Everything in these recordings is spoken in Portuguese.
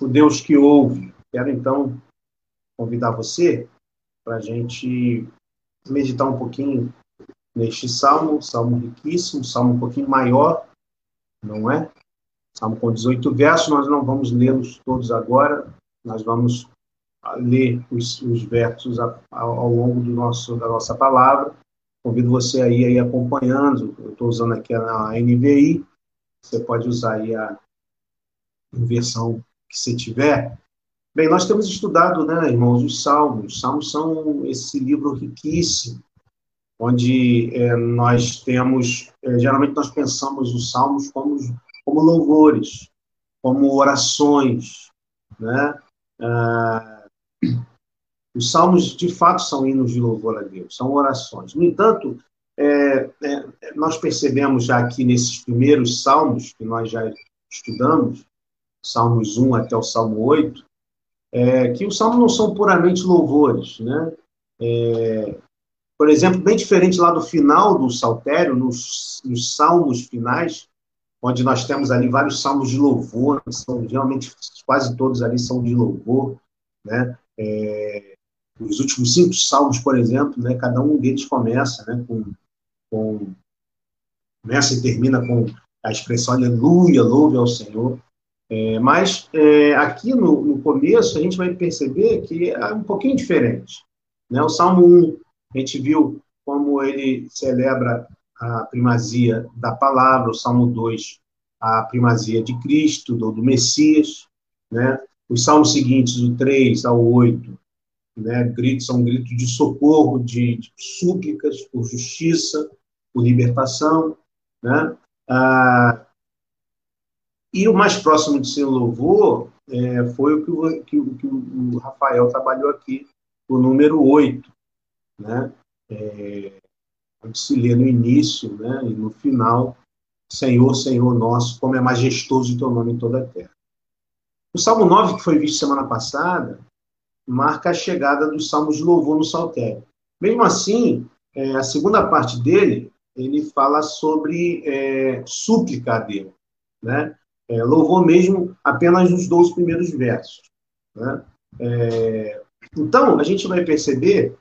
o Deus que ouve. Quero então convidar você para a gente meditar um pouquinho neste salmo, salmo riquíssimo, salmo um pouquinho maior, não é? Salmo com 18 versos, nós não vamos lê-los todos agora, nós vamos ler os, os versos ao, ao longo do nosso, da nossa palavra. Convido você aí, aí acompanhando, eu estou usando aqui a NVI, você pode usar aí a versão que você tiver. Bem, nós temos estudado, né, irmãos, os Salmos. Os Salmos são esse livro riquíssimo, onde é, nós temos, é, geralmente nós pensamos os Salmos como, como louvores, como orações, né? Ah, os Salmos, de fato, são hinos de louvor a Deus, são orações. No entanto, é, é, nós percebemos já aqui nesses primeiros Salmos, que nós já estudamos, Salmos 1 até o Salmo 8, é, que os salmos não são puramente louvores, né? É, por exemplo, bem diferente lá do final do saltério, nos, nos salmos finais, onde nós temos ali vários salmos de louvor, são realmente quase todos ali são de louvor, né? É, os últimos cinco salmos, por exemplo, né? Cada um deles começa, né? Com, com começa e termina com a expressão Aleluia, louve ao Senhor. É, mas é, aqui no, no, começo a gente vai perceber que é um pouquinho diferente. Né? O Salmo 1, a gente viu como ele celebra a primazia da palavra, o Salmo 2, a primazia de Cristo, do, do Messias. Né? Os salmos seguintes, do 3 ao 8, né? gritos, são gritos de socorro, de, de súplicas por justiça, por libertação. Né? Ah, e o mais próximo de ser louvor é, foi o que o, que, que o Rafael trabalhou aqui, o número 8, né? É, onde se lê no início né, e no final, Senhor, Senhor nosso, como é majestoso o teu nome em toda a terra. O Salmo 9, que foi visto semana passada, marca a chegada dos salmos de louvor no saltério. Mesmo assim, é, a segunda parte dele, ele fala sobre é, súplica a Deus. Né? É, louvor mesmo apenas nos 12 primeiros versos. Né? É, então, a gente vai perceber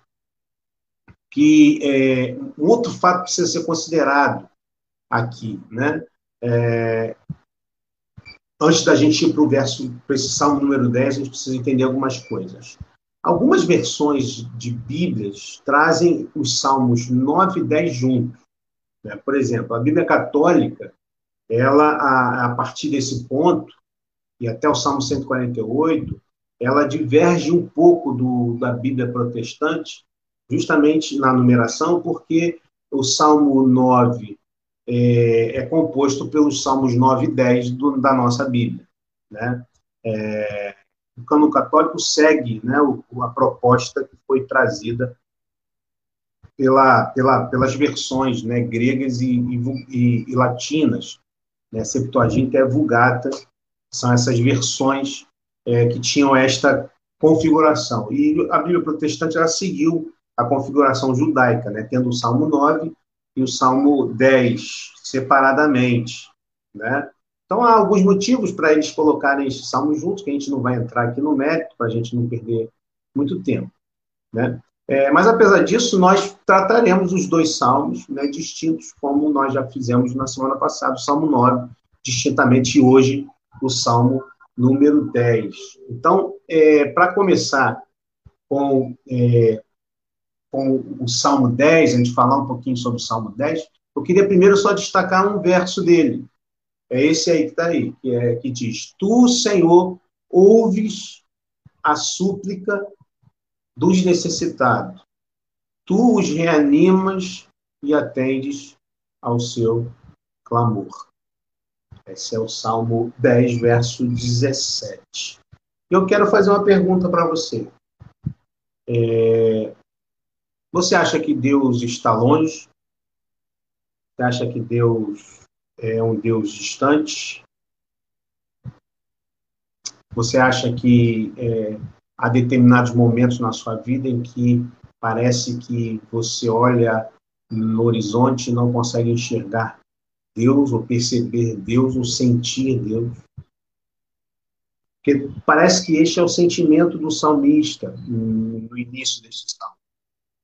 que é, um outro fato precisa ser considerado aqui. Né? É, antes da gente ir para o verso, para esse salmo número 10, a gente precisa entender algumas coisas. Algumas versões de Bíblias trazem os salmos 9 e 10 juntos. Né? Por exemplo, a Bíblia Católica ela, a, a partir desse ponto, e até o Salmo 148, ela diverge um pouco do, da Bíblia protestante, justamente na numeração, porque o Salmo 9 é, é composto pelos Salmos 9 e 10 do, da nossa Bíblia. Né? É, o cano católico segue né, o, a proposta que foi trazida pela, pela, pelas versões né, gregas e, e, e, latinas né, Septuaginta e Vulgata, são essas versões é, que tinham esta configuração. E a Bíblia protestante ela seguiu a configuração judaica, né, tendo o Salmo 9 e o Salmo 10 separadamente. Né? Então, há alguns motivos para eles colocarem esses salmos juntos, que a gente não vai entrar aqui no mérito, para a gente não perder muito tempo. Né? É, mas, apesar disso, nós trataremos os dois salmos né, distintos, como nós já fizemos na semana passada, o Salmo 9, distintamente, e hoje o Salmo número 10. Então, é, para começar com, é, com o Salmo 10, a gente falar um pouquinho sobre o Salmo 10, eu queria primeiro só destacar um verso dele. É esse aí que está aí, que, é, que diz: Tu, Senhor, ouves a súplica dos necessitados. Tu os reanimas e atendes ao seu clamor. Esse é o Salmo 10, verso 17. Eu quero fazer uma pergunta para você. É... Você acha que Deus está longe? Você acha que Deus é um Deus distante? Você acha que é, há determinados momentos na sua vida em que parece que você olha no horizonte e não consegue enxergar Deus, ou perceber Deus, ou sentir Deus. Porque parece que este é o sentimento do salmista no início deste salmo,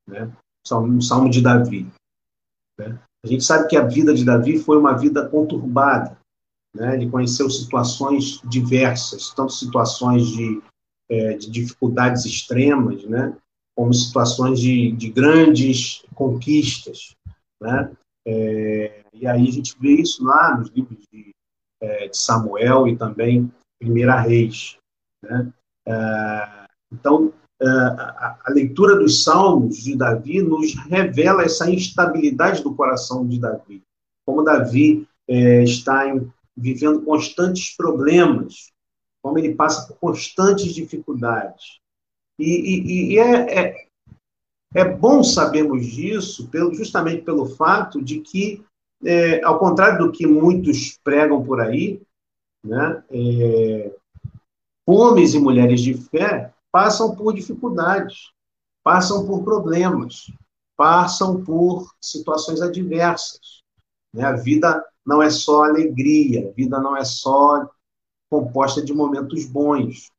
né? Um salmo de Davi. Né? A gente sabe que a vida de Davi foi uma vida conturbada, né? Ele conheceu situações diversas, tanto situações de, é, de dificuldades extremas, né? Como situações de, de grandes conquistas, né? É, e aí a gente vê isso lá nos livros de, é, de Samuel e também Primeira Reis. Né? É, então, é, a, a, leitura dos Salmos de Davi nos revela essa instabilidade do coração de Davi. Como Davi é, está em, vivendo constantes problemas, como ele passa por constantes dificuldades. E, e, e é, é, é, bom sabermos disso pelo, justamente pelo fato de que, é, ao contrário do que muitos pregam por aí, né? É, homens e mulheres de fé passam por dificuldades, passam por problemas, passam por situações adversas. Né? A vida não é só alegria, a vida não é só composta de momentos bons.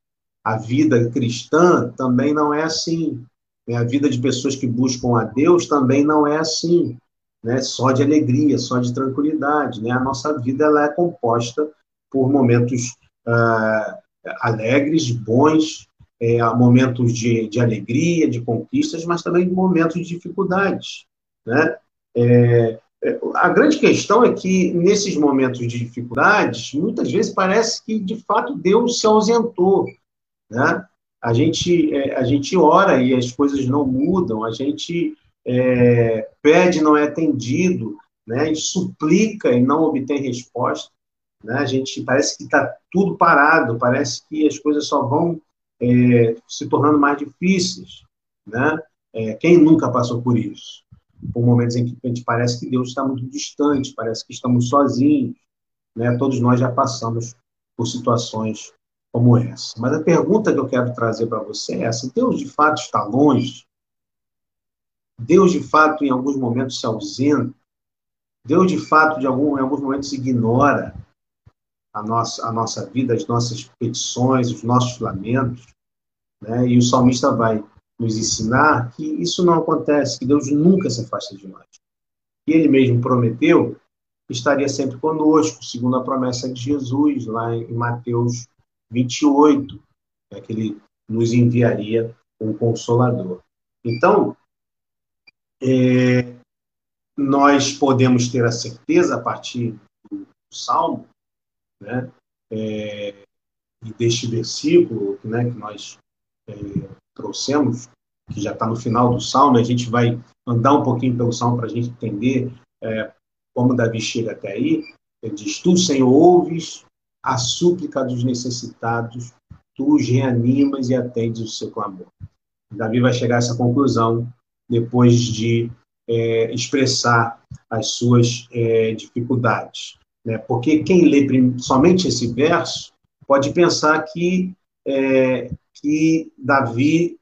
A vida cristã também não é assim. Né? A vida de pessoas que buscam a Deus também não é assim. Né? Só de alegria, só de tranquilidade. Né? A nossa vida ela é composta por momentos uh, alegres, bons, é, momentos de, de, alegria, de conquistas, mas também momentos de dificuldades. Né? É, a grande questão é que, nesses momentos de dificuldades, muitas vezes parece que, de fato, Deus se ausentou. Né? A, gente, é, a gente ora e as coisas não mudam, a gente é, pede não é atendido, né? e suplica e não obtém resposta. Né? A gente parece que está tudo parado, parece que as coisas só vão é, se tornando mais difíceis. Né? É, quem nunca passou por isso? Por momentos em que a gente parece que Deus está muito distante, parece que estamos sozinhos. Né? Todos nós já passamos por situações como essa. Mas a pergunta que eu quero trazer para você é essa: Deus de fato está longe? Deus de fato, em alguns momentos, se ausenta? Deus de fato, de algum, em alguns momentos, ignora a nossa, a nossa vida, as nossas petições, os nossos lamentos. Né? E o salmista vai nos ensinar que isso não acontece, que Deus nunca se afasta de nós. E ele mesmo prometeu que estaria sempre conosco, segundo a promessa de Jesus, lá em Mateus 28, né, que ele nos enviaria um consolador. Então, é, nós podemos ter a certeza, a partir do Salmo, né? É, e deste versículo né, que nós é, trouxemos, que já está no final do Salmo, a gente vai andar um pouquinho pelo Salmo para a gente entender é, como Davi chega até aí. Ele diz: Tu, Senhor, ouves a súplica dos necessitados, tu os reanimas e atendes o seu clamor. Davi vai chegar a essa conclusão depois de é, expressar as suas é, dificuldades. Né? Porque quem lê somente esse verso pode pensar que, é, que Davi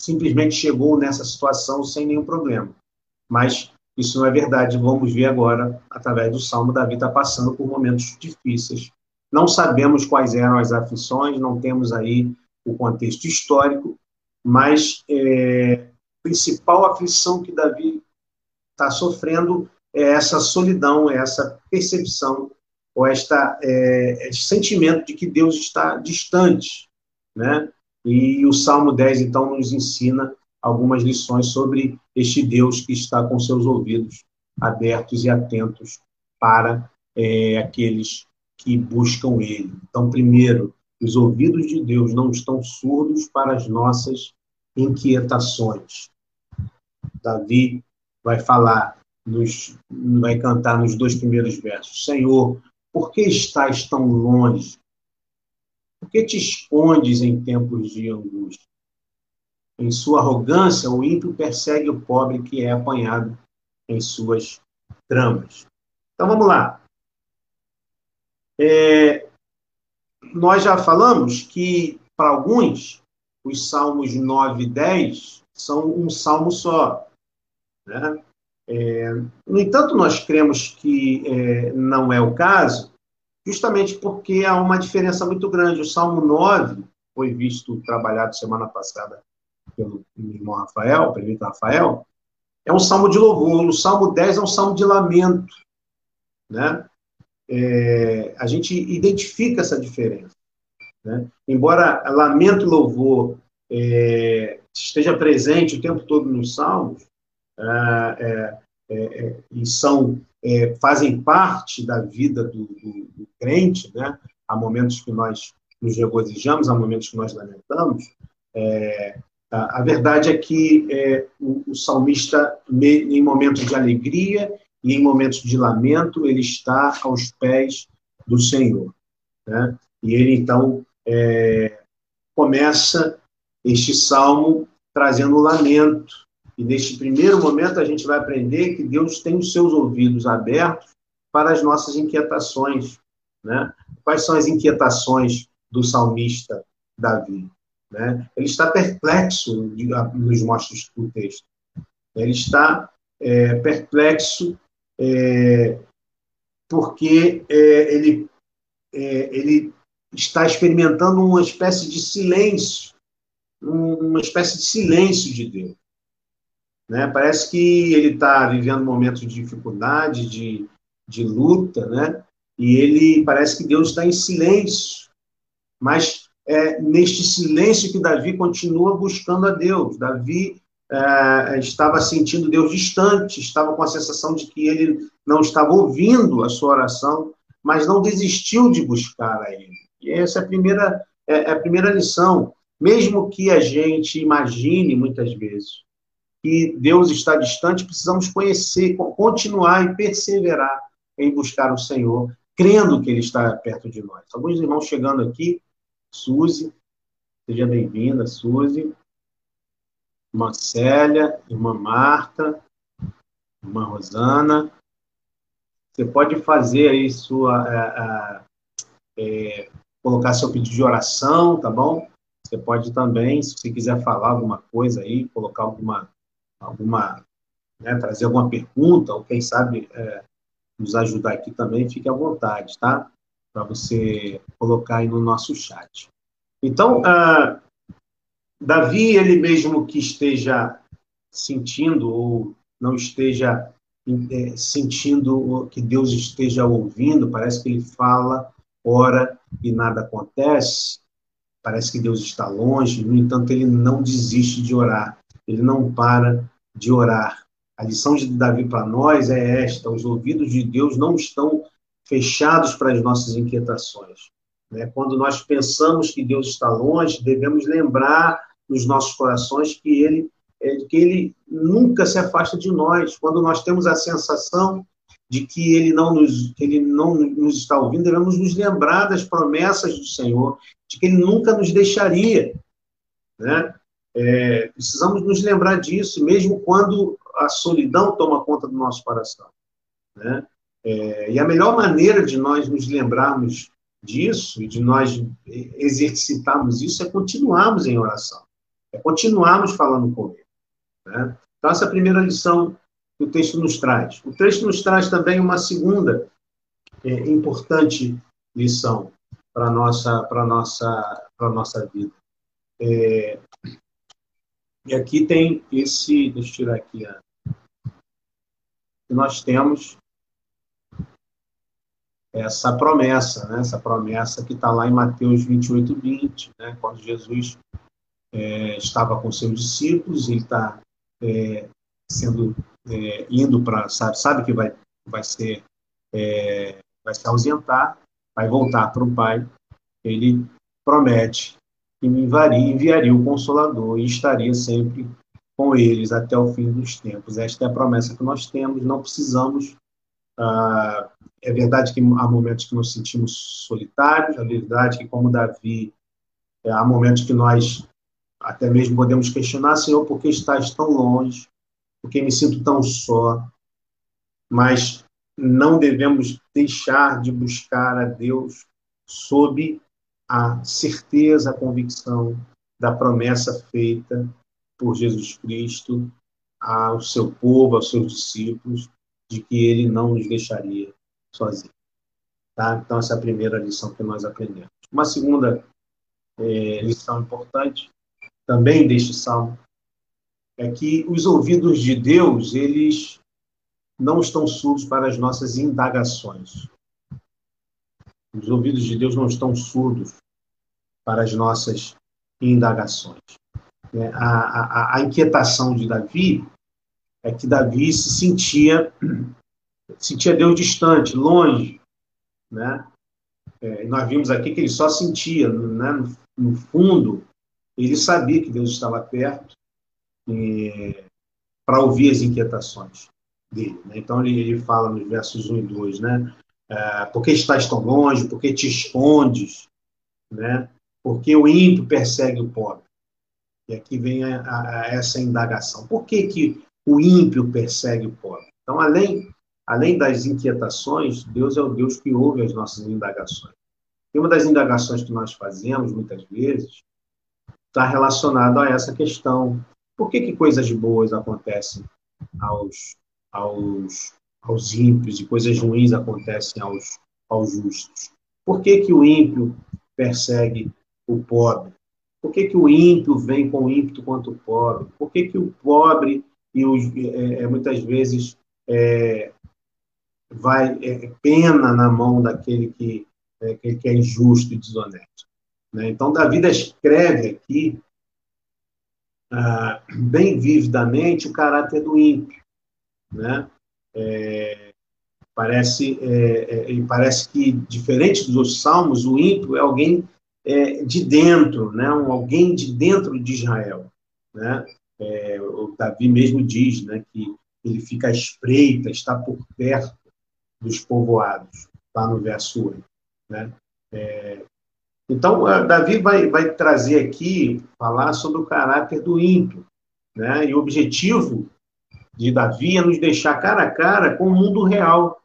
simplesmente chegou nessa situação sem nenhum problema. Mas isso não é verdade. Vamos ver agora, através do Salmo, Davi está passando por momentos difíceis. Não sabemos quais eram as aflições, não temos aí o contexto histórico, mas é, a principal aflição que Davi está sofrendo é essa solidão, é essa percepção, ou esta, é, esse sentimento de que Deus está distante. Né? E o Salmo 10, então, nos ensina algumas lições sobre este Deus que está com seus ouvidos abertos e atentos para é, aqueles que buscam Ele. Então, primeiro, os ouvidos de Deus não estão surdos para as nossas inquietações. Davi vai falar nos, vai cantar nos dois primeiros versos: Senhor, por que estás tão longe? Por que te escondes em tempos de angústia? Em sua arrogância, o ímpio persegue o pobre que é apanhado em suas tramas. Então vamos lá. É, nós já falamos que, para alguns, os salmos 9 e 10 são um salmo só. Né? É, no entanto, nós cremos que é, não é o caso, justamente porque há uma diferença muito grande. O Salmo 9 foi visto, trabalhado semana passada pelo irmão Rafael, prefeito Rafael, é um salmo de louvor. O Salmo 10 é um salmo de lamento. Né? É, a gente identifica essa diferença. Né? Embora lamento e louvor é, esteja presente o tempo todo nos salmos, é, é, é, é fazem parte da vida do, do, do, crente, né? há momentos que nós nos regozijamos, há momentos que nós lamentamos, a, a, verdade é que o, o salmista, em momentos de alegria e em momentos de lamento, ele está aos pés do Senhor. Né? E ele, então, é, começa este salmo trazendo o lamento. E neste primeiro momento a gente vai aprender que Deus tem os seus ouvidos abertos para as nossas inquietações. Né? Quais são as inquietações do salmista Davi? Né? Ele está perplexo, nos mostra o texto. Ele está é, perplexo é, porque é, ele, é, ele está experimentando uma espécie de silêncio, uma espécie de silêncio de Deus. Né? Parece que ele está vivendo momentos de dificuldade, de, de luta, né? e ele parece que Deus está em silêncio. Mas é neste silêncio que Davi continua buscando a Deus. Davi é, estava sentindo Deus distante, estava com a sensação de que ele não estava ouvindo a sua oração, mas não desistiu de buscar a Ele. E essa é a primeira, é, é a primeira lição. Mesmo que a gente imagine, muitas vezes, que Deus está distante, precisamos conhecer, continuar e perseverar em buscar o Senhor, crendo que Ele está perto de nós. Alguns irmãos chegando aqui, Suzy, seja bem-vinda, Suzy, irmã Célia, irmã Marta, irmã Rosana. Você pode fazer aí sua. É, é, colocar seu pedido de oração, tá bom? Você pode também, se você quiser falar alguma coisa aí, colocar alguma, alguma né, trazer alguma pergunta, ou quem sabe é, nos ajudar aqui também, fique à vontade, tá? Para você colocar aí no nosso chat. Então, uh, Davi, ele mesmo que esteja sentindo ou não esteja é, sentindo que Deus esteja ouvindo, parece que ele fala ora e nada acontece, parece que Deus está longe, no entanto, ele não desiste de orar, ele não para de orar. A lição de Davi para nós é esta: os ouvidos de Deus não estão fechados para as nossas inquietações. Né? Quando nós pensamos que Deus está longe, devemos lembrar nos nossos corações que ele, que ele nunca se afasta de nós. Quando nós temos a sensação de que ele não nos, ele não nos está ouvindo, devemos nos lembrar das promessas do Senhor, de que ele nunca nos deixaria. Né? É, precisamos nos lembrar disso, mesmo quando a solidão toma conta do nosso coração. Né? É, e a melhor maneira de nós nos lembrarmos disso e de nós exercitarmos isso é continuarmos em oração, é continuarmos falando com Ele. Né? Então, essa é a primeira lição que o texto nos traz. O texto nos traz também uma segunda é, importante lição para nossa para nossa para nossa vida. É, e aqui tem esse, deixa eu tirar aqui nós temos essa promessa, né? essa promessa que está lá em Mateus 28, 20, né? quando Jesus é, estava com seus discípulos, ele está é, sendo é, indo para sabe, sabe que vai vai ser é, vai se ausentar, vai voltar para o Pai. Ele promete que me enviaria, o Consolador e estaria sempre com eles até o fim dos tempos. Esta é a promessa que nós temos. Não precisamos. Ah, é verdade que há momentos que nos sentimos solitários. É verdade que, como Davi, é, há momentos que nós até mesmo podemos questionar, Senhor, por que estás tão longe? porque me sinto tão só. Mas não devemos deixar de buscar a Deus sob a certeza, a convicção da promessa feita por Jesus Cristo ao seu povo, aos seus discípulos, de que ele não nos deixaria sozinhos. Tá? Então, essa é a primeira lição que nós aprendemos. Uma segunda é, lição importante, também deste salmo, é que os ouvidos de Deus, eles não estão surdos para as nossas indagações. Os ouvidos de Deus não estão surdos para as nossas indagações. É, a, a, a inquietação de Davi é que Davi se sentia sentia Deus distante, longe, né? É, nós vimos aqui que ele só sentia, né? no, no fundo, ele sabia que Deus estava perto para ouvir as inquietações dele. Né? Então ele, ele fala nos versos 1 e 2, né? É, por que estás tão longe? Por que te escondes? Né? Porque o ímpio persegue o pobre. E aqui vem a, a, a essa indagação. Por que, que o ímpio persegue o pobre? Então, além, além das inquietações, Deus é o Deus que ouve as nossas indagações. E uma das indagações que nós fazemos, muitas vezes, está relacionado a essa questão. Por que, que coisas boas acontecem aos, aos, aos ímpios e coisas ruins acontecem aos, aos justos? Por que, que o ímpio persegue o pobre? Por que, que o ímpio vem com ímpeto contra o pobre? Por que, que o pobre e os, é, é, muitas vezes é, vai é, pena na mão daquele que, é, que é injusto e desonesto? Né? Então, Davi escreve aqui ah, bem vividamente o caráter do ímpio. Né? É, parece, é, é, parece que, diferente dos outros salmos, o ímpio é alguém é, de dentro, né? Um, alguém de dentro de Israel. Né? É, o Davi mesmo diz né, que ele fica à espreita, está por perto dos povoados, lá no verso 8. Né? É, então, Davi vai, vai trazer aqui, falar sobre o caráter do ímpio. Né? E o objetivo de Davi é nos deixar cara a cara com o mundo real,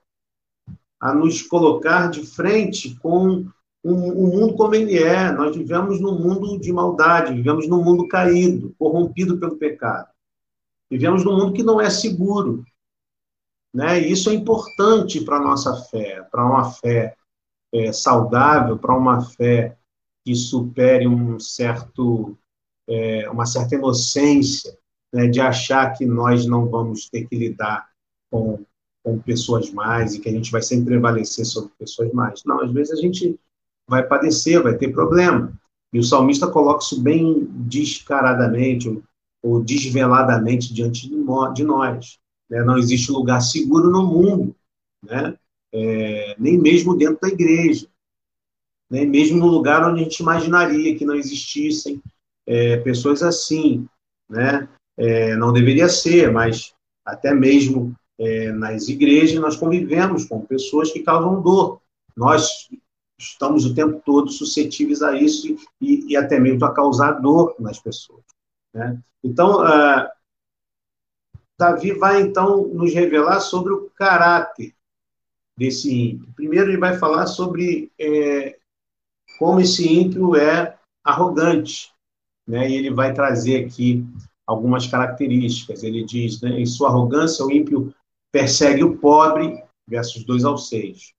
a nos colocar de frente com o, o mundo como ele é. Nós vivemos num mundo de maldade, vivemos num mundo caído, corrompido pelo pecado. Vivemos num mundo que não é seguro. Né? E isso é importante para a nossa fé, para uma fé é, saudável, para uma fé que supere um certo, é, uma certa inocência né, de achar que nós não vamos ter que lidar com, com pessoas mais e que a gente vai sempre prevalecer sobre pessoas mais. Não, às vezes a gente vai padecer, vai ter problema. E o salmista coloca isso bem descaradamente ou desveladamente diante de nós. Né? Não existe lugar seguro no mundo, né? É, nem mesmo dentro da igreja, nem mesmo no lugar onde a gente imaginaria que não existissem é, pessoas assim. Né? É, não deveria ser, mas até mesmo é, nas igrejas nós convivemos com pessoas que causam dor. Nós estamos o tempo todo suscetíveis a isso e, e até mesmo a causar dor nas pessoas. Né? Então, uh, Davi vai então nos revelar sobre o caráter desse ímpio. Primeiro, ele vai falar sobre é, como esse ímpio é arrogante, né? E ele vai trazer aqui algumas características. Ele diz, né, em sua arrogância, o ímpio persegue o pobre, versos 2 ao 6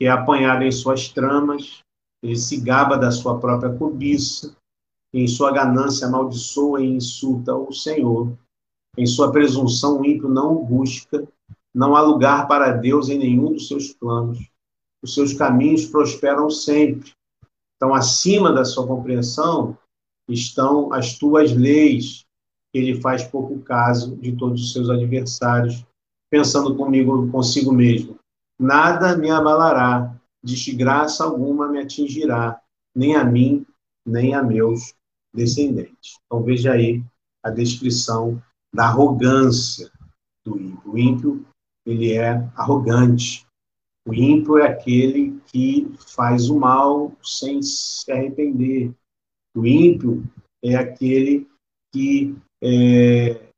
que é apanhado em suas tramas, ele se gaba da sua própria cobiça, em sua ganância amaldiçoa e insulta o Senhor. Em sua presunção, o ímpio não o busca, não há lugar para Deus em nenhum dos seus planos. Os seus caminhos prosperam sempre. Então, acima da sua compreensão estão as tuas leis. Ele faz pouco caso de todos os seus adversários, pensando comigo, consigo mesmo nada me abalará, desgraça alguma me atingirá, nem a mim, nem a meus descendentes. Então veja aí a descrição da arrogância do ímpio. O ímpio, ele é arrogante. O ímpio é aquele que faz o mal sem se arrepender. O ímpio é aquele que é,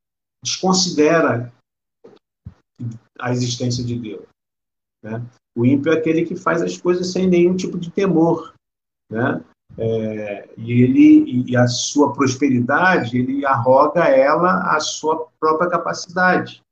desconsidera a existência de Deus. Né? O ímpio é aquele que faz as coisas sem nenhum tipo de temor. Né? É, e ele e a sua prosperidade ele arroga ela a sua própria capacidade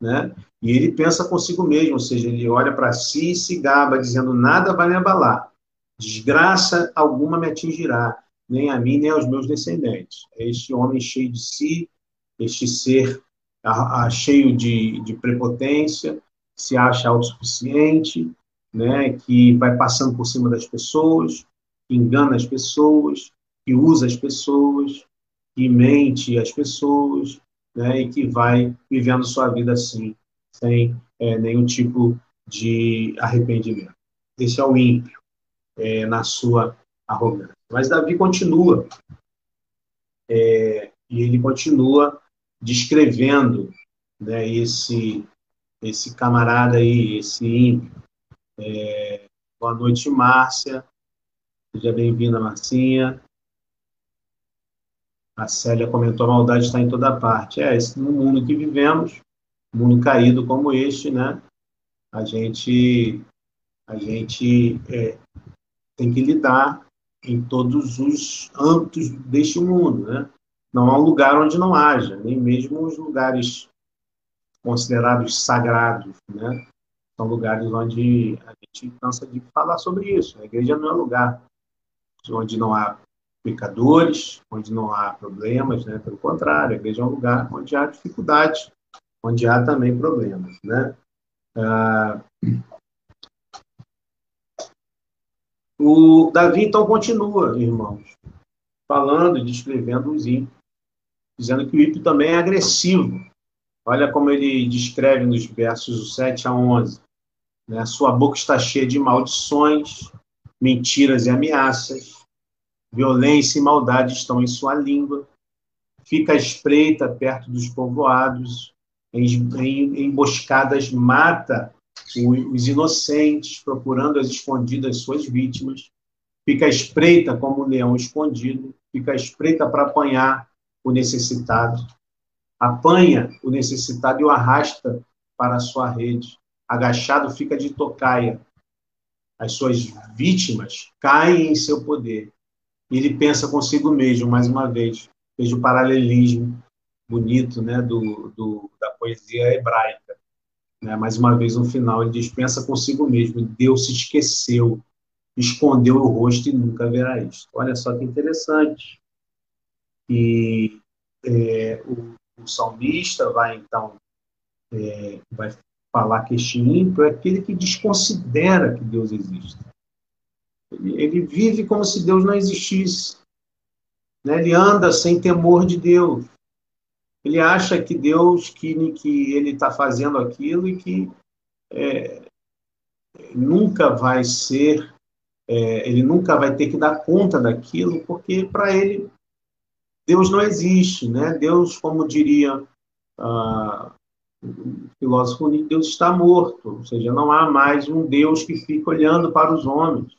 né? E ele pensa consigo mesmo, ou seja, ele olha para si e se gaba, dizendo: nada vai me abalar, desgraça alguma me atingirá, nem a mim, nem aos meus descendentes. É este homem cheio de si, este ser a, a, cheio de, de prepotência, se acha autossuficiente, né, que vai passando por cima das pessoas, que engana as pessoas, que usa as pessoas, que mente as pessoas, né, e que vai vivendo sua vida assim, sem é, nenhum tipo de arrependimento. Esse é o ímpio, é, na sua arrogância. Mas Davi continua, é, e ele continua descrevendo né, esse, esse camarada aí, esse ímpio. É, boa noite, Márcia. Seja bem-vinda, Marcinha. A Célia comentou: a maldade está em toda parte. É, esse, no mundo que vivemos, mundo caído como este, né? A gente, a gente é, tem que lidar em todos os âmbitos deste mundo, né? Não há um lugar onde não haja, nem mesmo os lugares considerados sagrados, né? São lugares onde a gente cansa de falar sobre isso. A igreja não é lugar onde não há pecadores, onde não há problemas, né? Pelo contrário, a igreja é um lugar onde há dificuldades, onde há também problemas, né? Ah, o Davi então continua, irmãos, falando e descrevendo os ímpios, dizendo que o ímpio também é agressivo. Olha como ele descreve nos versos 7 a 11. Né? Sua boca está cheia de maldições, mentiras e ameaças. Violência e maldade estão em sua língua. Fica espreita perto dos povoados. Em, em emboscadas mata os inocentes, procurando as escondidas suas vítimas. Fica espreita como um leão escondido. Fica espreita para apanhar o necessitado. Apanha o necessitado e o arrasta para a sua rede. Agachado fica de tocaia. As suas vítimas caem em seu poder. E ele pensa consigo mesmo, mais uma vez. Veja o paralelismo bonito né, do, do, da poesia hebraica. Né? Mais uma vez, no final, ele diz: pensa consigo mesmo. Deus se esqueceu, escondeu o rosto e nunca verá isto. Olha só que interessante. E é, o, o, salmista vai, então, é, vai falar que este ímpio é aquele que desconsidera que Deus existe. Ele, ele vive como se Deus não existisse. Né? Ele anda sem temor de Deus. Ele acha que Deus, que, que ele está fazendo aquilo e que é, nunca vai ser, é, ele nunca vai ter que dar conta daquilo, porque para ele Deus não existe, né? Deus, como diria ah, o filósofo Deus está morto, ou seja, não há mais um Deus que fica olhando para os homens.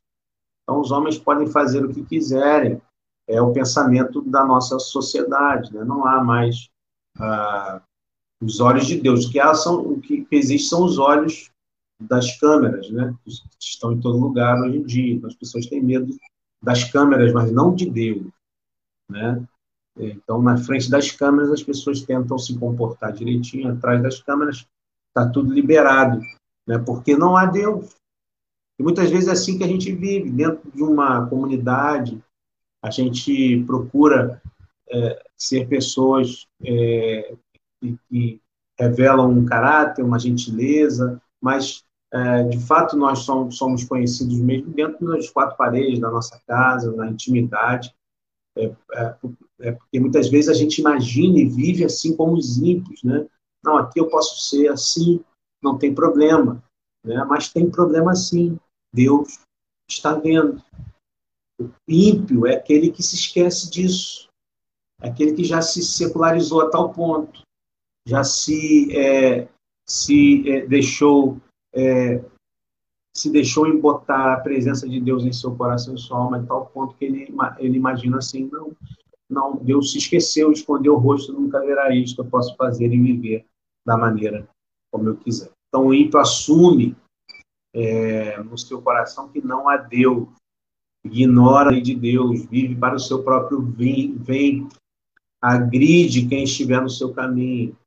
Então, os homens podem fazer o que quiserem. É o pensamento da nossa sociedade, né? Não há mais ah, os olhos de Deus. O que são, o que existe são os olhos das câmeras, né? Estão em todo lugar hoje em dia. Então, as pessoas têm medo das câmeras, mas não de Deus, né? Então, na frente das câmeras, as pessoas tentam se comportar direitinho, atrás das câmeras está tudo liberado, né? porque não há Deus. E muitas vezes é assim que a gente vive, dentro de uma comunidade, a gente procura é, ser pessoas é, que, que, revelam um caráter, uma gentileza, mas é, de fato nós somos, somos conhecidos mesmo dentro das quatro paredes da nossa casa, na intimidade, é, é, é, porque muitas vezes a gente imagina e vive assim como os ímpios, né? Não, aqui eu posso ser assim, não tem problema, né? Mas tem problema sim. Deus está vendo. O ímpio é aquele que se esquece disso, é aquele que já se secularizou a tal ponto, já se é, se é, deixou é, se deixou embotar a presença de Deus em seu coração e sua alma, de tal ponto que ele, ele imagina assim, não, não, Deus se esqueceu, escondeu o rosto, nunca verá isto, eu posso fazer e viver da maneira como eu quiser. Então o ímpio assume é, no seu coração que não há Deus, ignora a lei de Deus, vive para o seu próprio ventre, agride quem estiver no seu caminho,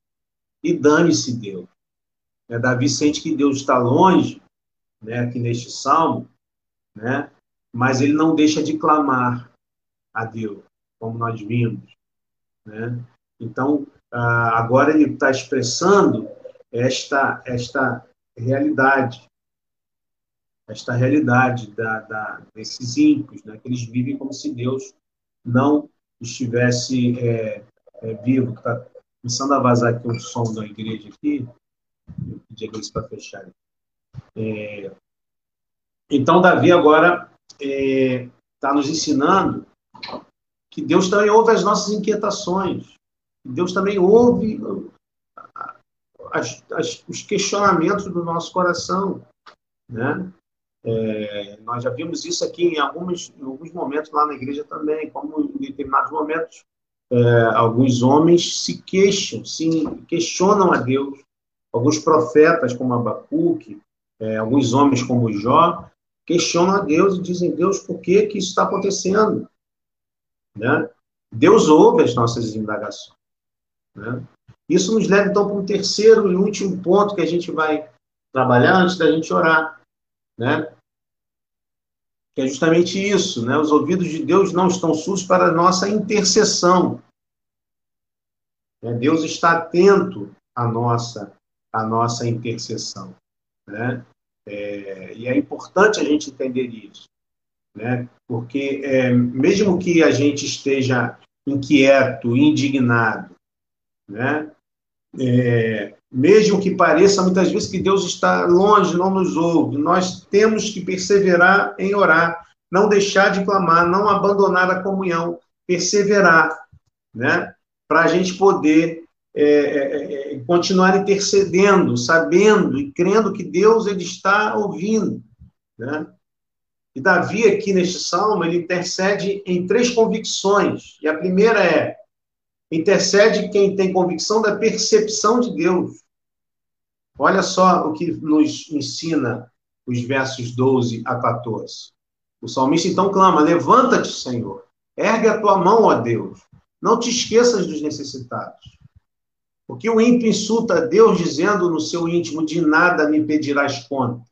e dane-se Deus. Né? Davi sente que Deus está longe, né, aqui neste salmo, né, mas ele não deixa de clamar a Deus, como nós vimos. Né? Então, ah, agora ele está expressando esta, esta realidade, esta realidade da, da, desses ímpios, né? que eles vivem como se Deus não estivesse é, é, vivo. Está começando a vazar aqui um som da igreja aqui, eu pedi eles para fechar. É, então, Davi agora está é, nos ensinando que Deus também ouve as nossas inquietações, Deus também ouve as, as, os questionamentos do nosso coração, né? É, nós já vimos isso aqui em alguns, em alguns momentos lá na igreja também, como em determinados momentos é, alguns homens se queixam, se questionam a Deus. Alguns profetas, como Abacuque, é, alguns homens como Jó, questionam a Deus e dizem, Deus, por que, que isso está acontecendo? Né? Deus ouve as nossas indagações. Né? Isso nos leva, então, para um terceiro e último ponto que a gente vai trabalhar antes da gente orar. Né? Que é justamente isso, né? Os ouvidos de Deus não estão surdos para a nossa intercessão. Né? Deus está atento à nossa, à nossa intercessão. Né? É, e é importante a gente entender isso, né? porque é, mesmo que a gente esteja inquieto, indignado, né? É, mesmo que pareça muitas vezes que Deus está longe, não nos ouve, nós temos que perseverar em orar, não deixar de clamar, não abandonar a comunhão, perseverar, né? Para a gente poder é, é, é, continuar intercedendo, sabendo e crendo que Deus ele está ouvindo, né? E Davi aqui neste salmo ele intercede em três convicções. E a primeira é Intercede quem tem convicção da percepção de Deus. Olha só o que nos ensina os versos 12 a 14. O salmista então clama: Levanta-te, Senhor, ergue a tua mão, ó Deus, não te esqueças dos necessitados. Porque o ímpio insulta a Deus, dizendo no seu íntimo: De nada me pedirás conta.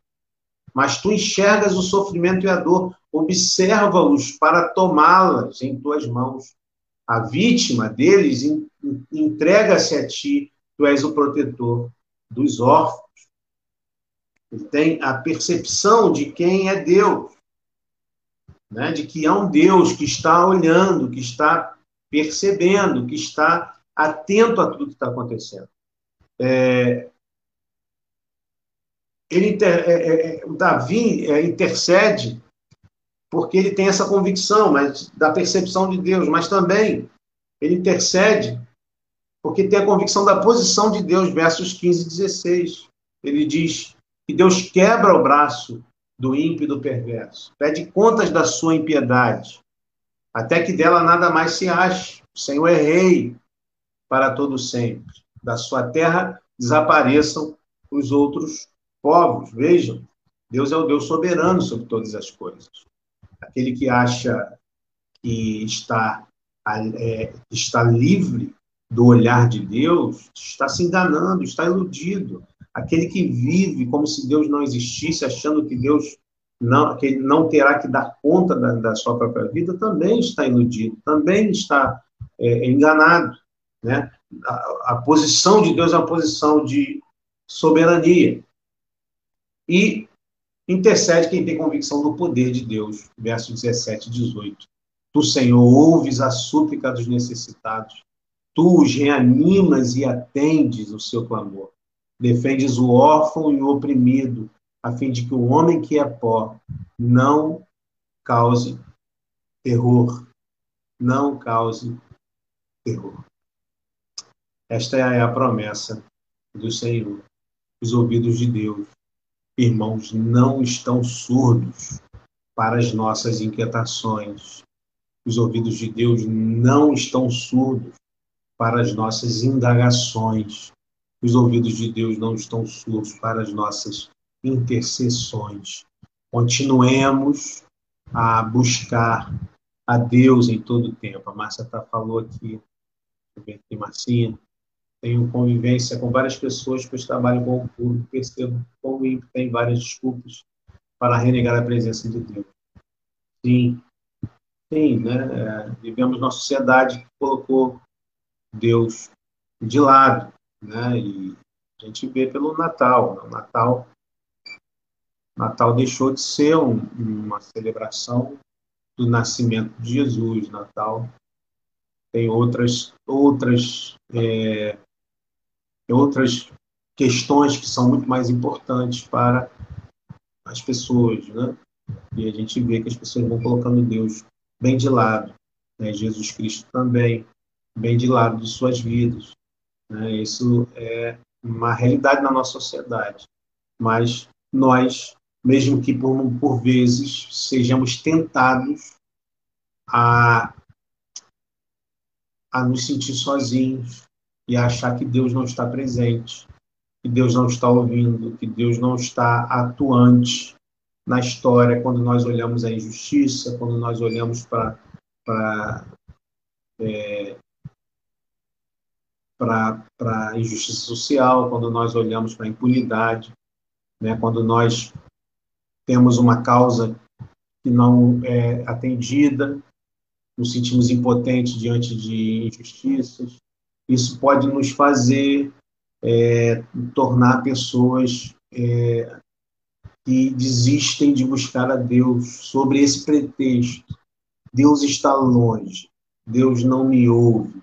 Mas tu enxergas o sofrimento e a dor, observa-os para tomá-las em tuas mãos a vítima deles entrega-se a ti, tu és o protetor dos órfãos. Ele tem a percepção de quem é Deus, né? de que há um Deus que está olhando, que está percebendo, que está atento a tudo que está acontecendo. É, ele inter, é, é, é o Davi é, intercede porque ele tem essa convicção mas, da percepção de Deus, mas também ele intercede porque tem a convicção da posição de Deus, versos 15 e 16. Ele diz que Deus quebra o braço do ímpio e do perverso, pede contas da sua impiedade, até que dela nada mais se ache. O Senhor é rei para todo sempre. Da sua terra desapareçam os outros povos. Vejam, Deus é o Deus soberano sobre todas as coisas aquele que acha que está, é, está livre do olhar de Deus está se enganando, está iludido. Aquele que vive como se Deus não existisse, achando que Deus não, que ele não terá que dar conta da, da sua própria vida, também está iludido, também está é, enganado. Né? A, a posição de Deus é uma posição de soberania. E Intercede quem tem convicção do poder de Deus. Verso 17 e 18. Tu, Senhor, ouves a súplica dos necessitados. Tu os reanimas e atendes o seu clamor. Defendes o órfão e o oprimido, a fim de que o homem que é pó não cause terror. Não cause terror. Esta é a promessa do Senhor. Os ouvidos de Deus irmãos, não estão surdos para as nossas inquietações. Os ouvidos de Deus não estão surdos para as nossas indagações. Os ouvidos de Deus não estão surdos para as nossas intercessões. Continuemos a buscar a Deus em todo o tempo. A Márcia tá, falou aqui, deixa eu aqui, Marcinha, tenho convivência com várias pessoas, pois trabalho com o público, percebo como o tem várias desculpas para renegar a presença de Deus. Sim, sim, né? É, vivemos numa sociedade que colocou Deus de lado, né? E a gente vê pelo Natal. Né? O Natal, Natal deixou de ser um, uma celebração do nascimento de Jesus. Natal tem outras outras é, outras questões que são muito mais importantes para as pessoas, né? E a gente vê que as pessoas vão colocando Deus bem de lado, né? Jesus Cristo também bem de lado de suas vidas. Né? Isso é uma realidade na nossa sociedade. Mas nós, mesmo que por, por vezes sejamos tentados a, a nos sentir sozinhos e achar que Deus não está presente, que Deus não está ouvindo, que Deus não está atuante na história quando nós olhamos a injustiça, quando nós olhamos para é, para a injustiça social, quando nós olhamos para a impunidade, né, quando nós temos uma causa que não é atendida, nos sentimos impotentes diante de injustiças. Isso pode nos fazer é, tornar pessoas é, que desistem de buscar a Deus sobre esse pretexto. Deus está longe, Deus não me ouve,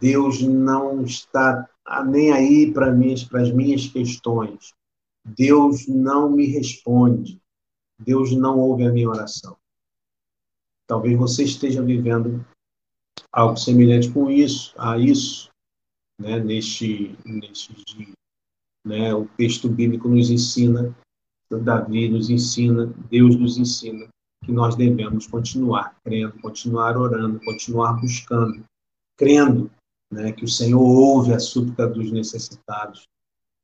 Deus não está nem aí para para as minhas questões. Deus não me responde. Deus não ouve a minha oração. Talvez você esteja vivendo algo semelhante com isso, a isso, né, neste, neste dia. Né? O texto bíblico nos ensina, Davi nos ensina, Deus nos ensina que nós devemos continuar crendo, continuar orando, continuar buscando, crendo né, que o Senhor ouve a súplica dos necessitados,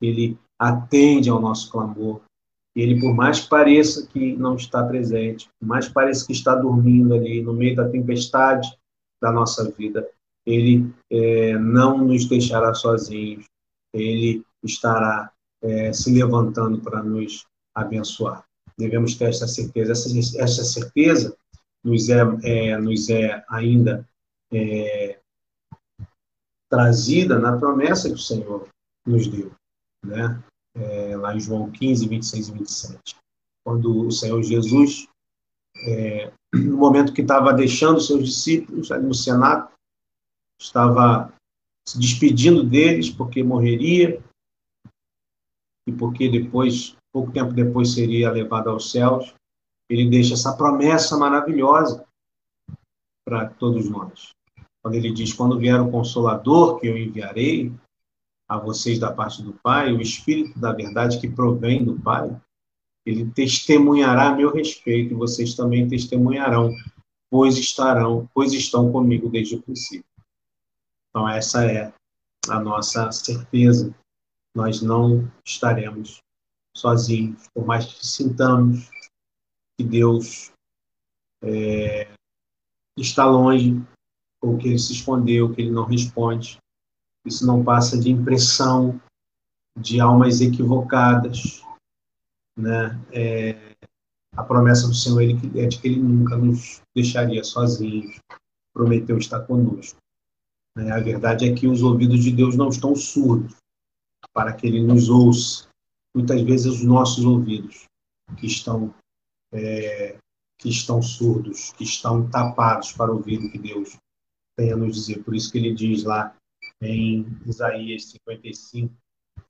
ele atende ao nosso clamor. Ele, por mais que pareça que não está presente, por mais que pareça que está dormindo ali no meio da tempestade da nossa vida, ele é, não nos deixará sozinhos, ele estará é, se levantando para nos abençoar. Devemos ter essa certeza. Essa, essa certeza nos é, é nos é ainda é, trazida na promessa que o Senhor nos deu, né? É, lá em João 15, 26 e 27. Quando o Senhor Jesus, é, no momento que estava deixando seus discípulos no Senado, estava se despedindo deles porque morreria e porque depois, pouco tempo depois, seria levado aos céus. Ele deixa essa promessa maravilhosa para todos nós quando ele diz: Quando vier o Consolador que eu enviarei a vocês da parte do Pai, o Espírito da verdade que provém do Pai, ele testemunhará a meu respeito e vocês também testemunharão, pois estarão, pois estão comigo desde o princípio. Então essa é a nossa certeza. Nós não estaremos sozinhos, por mais que sintamos que Deus é, está longe, ou que ele se escondeu, que ele não responde. Isso não passa de impressão de almas equivocadas, né? É, a promessa do Senhor é de que Ele nunca nos deixaria sozinhos, prometeu estar conosco. É, a verdade é que os ouvidos de Deus não estão surdos para que Ele nos ouça. Muitas vezes os nossos ouvidos que estão é, que estão surdos, que estão tapados para ouvir o que Deus tem a nos dizer. Por isso que ele diz lá em Isaías 55,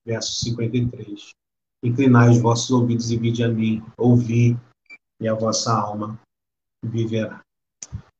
verso 53. Inclinai os vossos ouvidos e vide a mim, ouvi, e a vossa alma viverá.